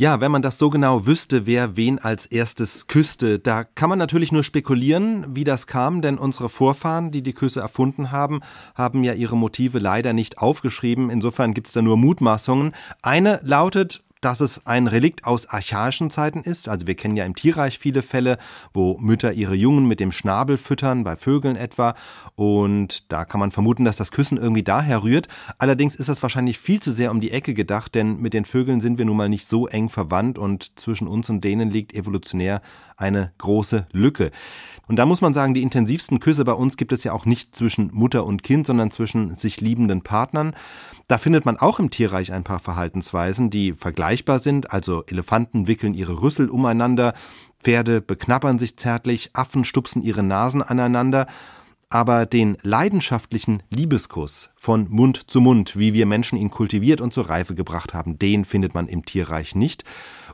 Ja, wenn man das so genau wüsste, wer wen als erstes küsste, da kann man natürlich nur spekulieren, wie das kam, denn unsere Vorfahren, die die Küsse erfunden haben, haben ja ihre Motive leider nicht aufgeschrieben. Insofern gibt's da nur Mutmaßungen. Eine lautet, dass es ein Relikt aus archaischen Zeiten ist. Also wir kennen ja im Tierreich viele Fälle, wo Mütter ihre Jungen mit dem Schnabel füttern, bei Vögeln etwa. Und da kann man vermuten, dass das Küssen irgendwie daher rührt. Allerdings ist das wahrscheinlich viel zu sehr um die Ecke gedacht, denn mit den Vögeln sind wir nun mal nicht so eng verwandt und zwischen uns und denen liegt evolutionär eine große Lücke. Und da muss man sagen, die intensivsten Küsse bei uns gibt es ja auch nicht zwischen Mutter und Kind, sondern zwischen sich liebenden Partnern. Da findet man auch im Tierreich ein paar Verhaltensweisen, die vergleichbar sind. Also Elefanten wickeln ihre Rüssel umeinander, Pferde beknabbern sich zärtlich, Affen stupsen ihre Nasen aneinander. Aber den leidenschaftlichen Liebeskuss von Mund zu Mund, wie wir Menschen ihn kultiviert und zur Reife gebracht haben, den findet man im Tierreich nicht.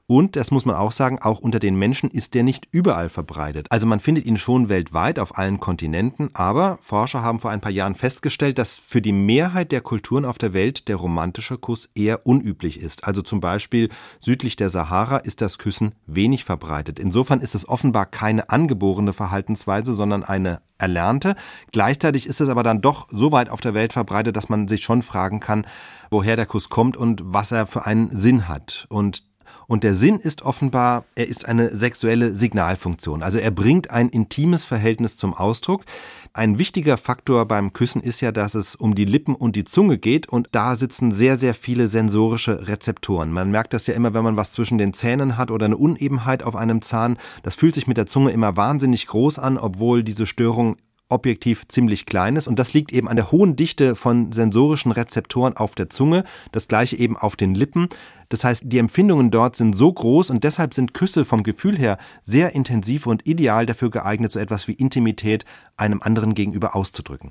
Und, das muss man auch sagen, auch unter den Menschen ist der nicht überall verbreitet. Also man findet ihn schon weltweit auf allen Kontinenten, aber Forscher haben vor ein paar Jahren festgestellt, dass für die Mehrheit der Kulturen auf der Welt der romantische Kuss eher unüblich ist. Also zum Beispiel südlich der Sahara ist das Küssen wenig verbreitet. Insofern ist es offenbar keine angeborene Verhaltensweise, sondern eine erlernte. Gleichzeitig ist es aber dann doch so weit auf der Welt verbreitet, dass man sich schon fragen kann, woher der Kuss kommt und was er für einen Sinn hat. Und und der Sinn ist offenbar, er ist eine sexuelle Signalfunktion. Also er bringt ein intimes Verhältnis zum Ausdruck. Ein wichtiger Faktor beim Küssen ist ja, dass es um die Lippen und die Zunge geht und da sitzen sehr, sehr viele sensorische Rezeptoren. Man merkt das ja immer, wenn man was zwischen den Zähnen hat oder eine Unebenheit auf einem Zahn. Das fühlt sich mit der Zunge immer wahnsinnig groß an, obwohl diese Störung objektiv ziemlich klein ist und das liegt eben an der hohen Dichte von sensorischen Rezeptoren auf der Zunge, das gleiche eben auf den Lippen. Das heißt, die Empfindungen dort sind so groß und deshalb sind Küsse vom Gefühl her sehr intensiv und ideal dafür geeignet, so etwas wie Intimität einem anderen gegenüber auszudrücken.